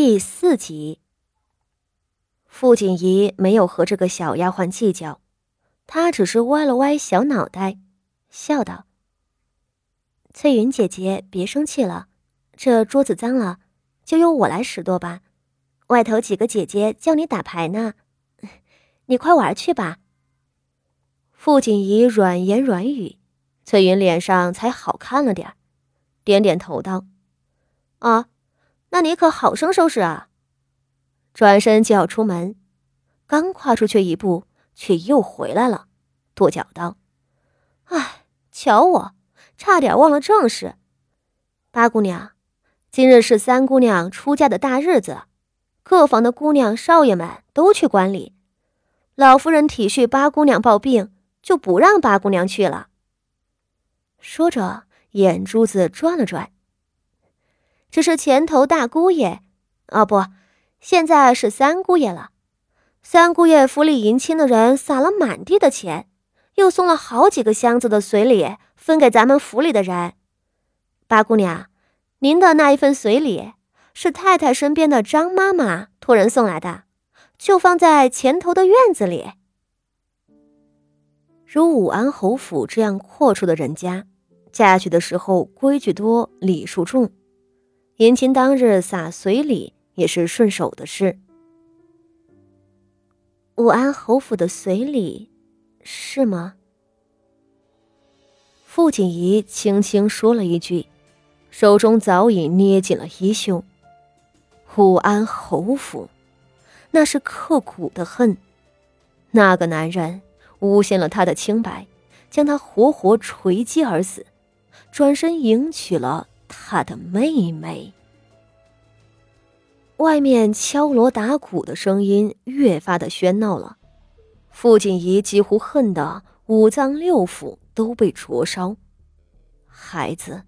第四集，傅锦仪没有和这个小丫鬟计较，她只是歪了歪小脑袋，笑道：“翠云姐姐，别生气了，这桌子脏了，就由我来拾掇吧。外头几个姐姐叫你打牌呢，你快玩去吧。”傅锦仪软言软语，翠云脸上才好看了点点点头道：“啊。”那你可好生收拾啊！转身就要出门，刚跨出去一步，却又回来了，跺脚道：“哎，瞧我，差点忘了正事。八姑娘，今日是三姑娘出嫁的大日子，各房的姑娘少爷们都去观礼。老夫人体恤八姑娘抱病，就不让八姑娘去了。”说着，眼珠子转了转。这是前头大姑爷，哦不，现在是三姑爷了。三姑爷府里迎亲的人撒了满地的钱，又送了好几个箱子的随礼分给咱们府里的人。八姑娘，您的那一份随礼是太太身边的张妈妈托人送来的，就放在前头的院子里。如武安侯府这样阔绰的人家，嫁去的时候规矩多，礼数重。迎亲当日撒随礼也是顺手的事。武安侯府的随礼，是吗？傅锦仪轻轻说了一句，手中早已捏紧了衣袖。武安侯府，那是刻骨的恨。那个男人诬陷了他的清白，将他活活锤击而死，转身迎娶了。他的妹妹。外面敲锣打鼓的声音越发的喧闹了，傅锦仪几乎恨得五脏六腑都被灼烧。孩子，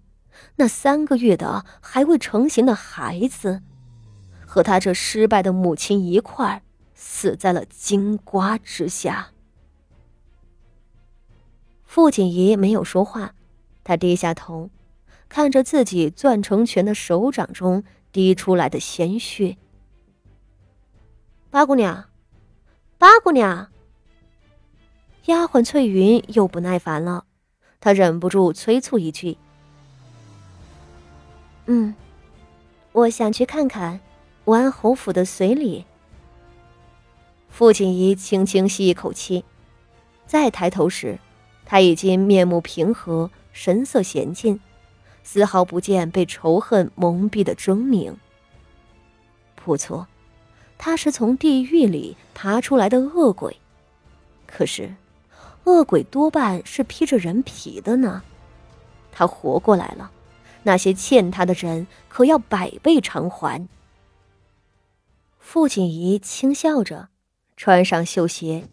那三个月的还未成型的孩子，和他这失败的母亲一块儿死在了金瓜之下。傅锦仪没有说话，他低下头。看着自己攥成拳的手掌中滴出来的鲜血，八姑娘，八姑娘。丫鬟翠云又不耐烦了，她忍不住催促一句：“嗯，我想去看看武安侯府的随礼。”傅锦仪轻轻吸一口气，再抬头时，他已经面目平和，神色娴静。丝毫不见被仇恨蒙蔽的狰狞。不错，他是从地狱里爬出来的恶鬼。可是，恶鬼多半是披着人皮的呢。他活过来了，那些欠他的人可要百倍偿还。傅锦仪轻笑着，穿上绣鞋，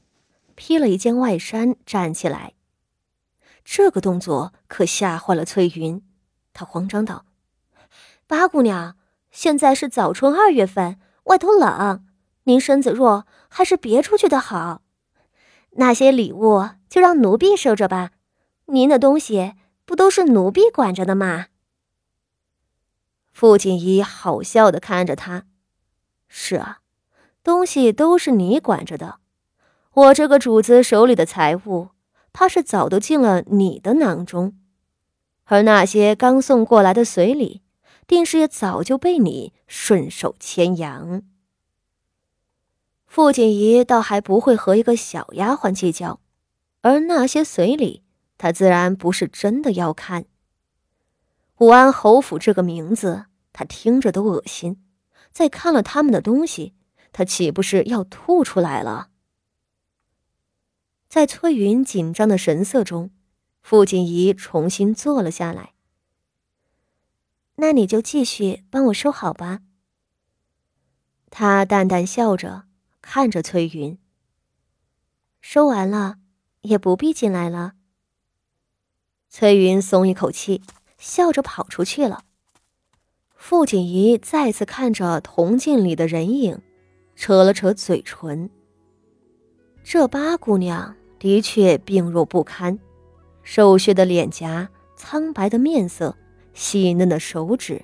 披了一件外衫，站起来。这个动作可吓坏了翠云。他慌张道：“八姑娘，现在是早春二月份，外头冷，您身子弱，还是别出去的好。那些礼物就让奴婢收着吧，您的东西不都是奴婢管着的吗？”傅锦衣好笑的看着他：“是啊，东西都是你管着的，我这个主子手里的财物，怕是早都进了你的囊中。”而那些刚送过来的随礼，定是也早就被你顺手牵羊。傅锦仪倒还不会和一个小丫鬟计较，而那些随礼，他自然不是真的要看。武安侯府这个名字，他听着都恶心，再看了他们的东西，他岂不是要吐出来了？在翠云紧张的神色中。傅锦仪重新坐了下来。那你就继续帮我收好吧。他淡淡笑着看着翠云。收完了，也不必进来了。翠云松一口气，笑着跑出去了。傅锦仪再次看着铜镜里的人影，扯了扯嘴唇。这八姑娘的确病弱不堪。瘦削的脸颊，苍白的面色，细嫩的手指，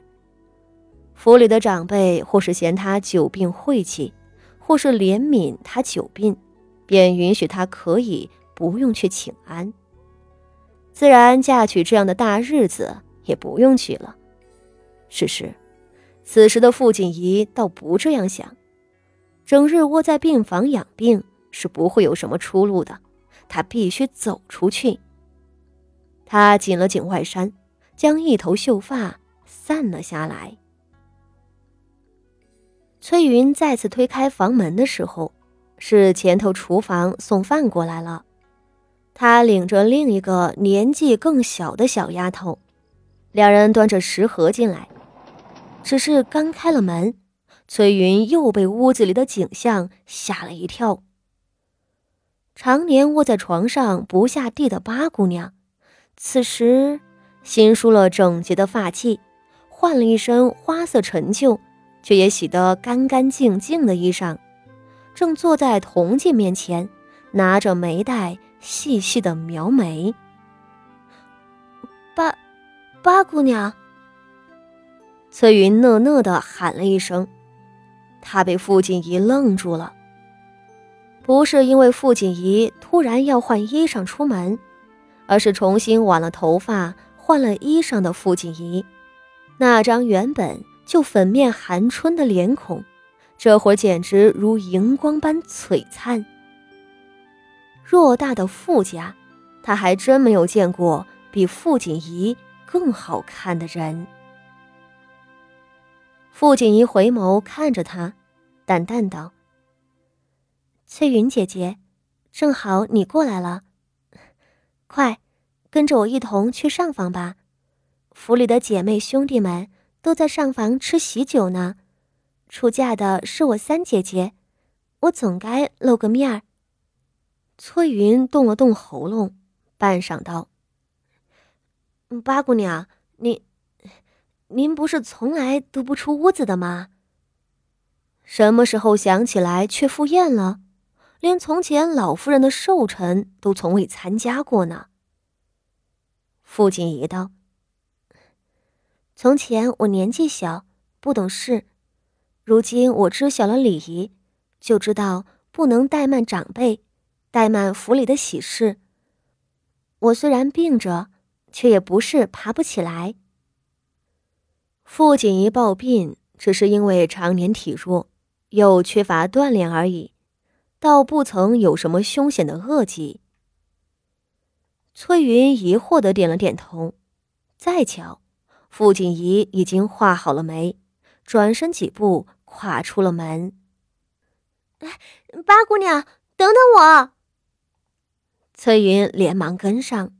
府里的长辈或是嫌他久病晦气，或是怜悯他久病，便允许他可以不用去请安。自然嫁娶这样的大日子也不用去了。只是，此时的傅锦仪倒不这样想，整日窝在病房养病是不会有什么出路的，她必须走出去。他紧了紧外衫，将一头秀发散了下来。崔云再次推开房门的时候，是前头厨房送饭过来了。他领着另一个年纪更小的小丫头，两人端着食盒进来。只是刚开了门，崔云又被屋子里的景象吓了一跳。常年卧在床上不下地的八姑娘，此时新梳了整洁的发髻，换了一身花色陈旧。却也洗得干干净净的衣裳，正坐在铜镜面前，拿着眉黛细细的描眉。八八姑娘，翠云讷讷的喊了一声，她被傅锦仪愣住了。不是因为傅锦仪突然要换衣裳出门，而是重新挽了头发、换了衣裳的傅锦仪，那张原本。就粉面含春的脸孔，这会儿简直如荧光般璀璨。偌大的傅家，他还真没有见过比傅锦仪更好看的人。傅锦仪回眸看着他，淡淡道：“翠云姐姐，正好你过来了，快跟着我一同去上房吧。府里的姐妹兄弟们。”都在上房吃喜酒呢，出嫁的是我三姐姐，我总该露个面儿。翠云动了动喉咙，半晌道：“八姑娘，您，您不是从来都不出屋子的吗？什么时候想起来却赴宴了？连从前老夫人的寿辰都从未参加过呢。”傅锦仪道。从前我年纪小，不懂事，如今我知晓了礼仪，就知道不能怠慢长辈，怠慢府里的喜事。我虽然病着，却也不是爬不起来。傅锦仪抱病，只是因为常年体弱，又缺乏锻炼而已，倒不曾有什么凶险的恶疾。翠云疑惑的点了点头，再瞧。傅锦仪已经画好了眉，转身几步跨出了门。八姑娘，等等我！翠云连忙跟上。